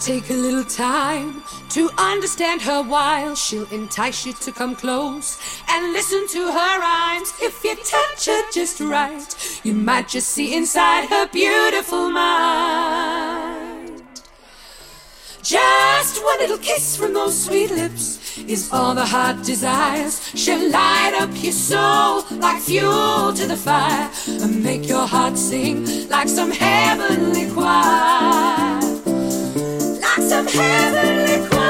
take a little time to understand her while she'll entice you to come close and listen to her rhymes. If you touch her just right, you might just see inside her beautiful mind. Just one little kiss from those sweet lips is all the heart desires. She'll light up your soul like fuel to the fire and make your heart sing like some heavenly choir some heavenly